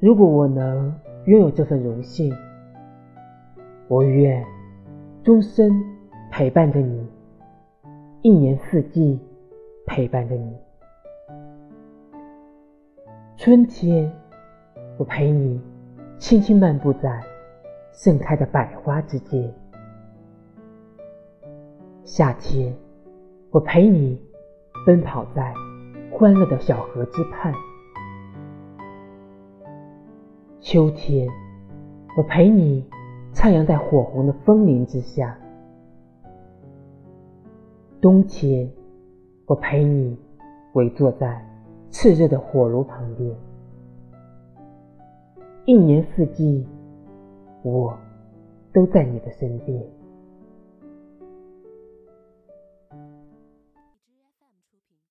如果我能拥有这份荣幸，我愿终身陪伴着你，一年四季陪伴着你。春天，我陪你轻轻漫步在盛开的百花之间；夏天，我陪你奔跑在欢乐的小河之畔。秋天，我陪你徜徉在火红的枫林之下；冬天，我陪你围坐在炽热的火炉旁边。一年四季，我都在你的身边。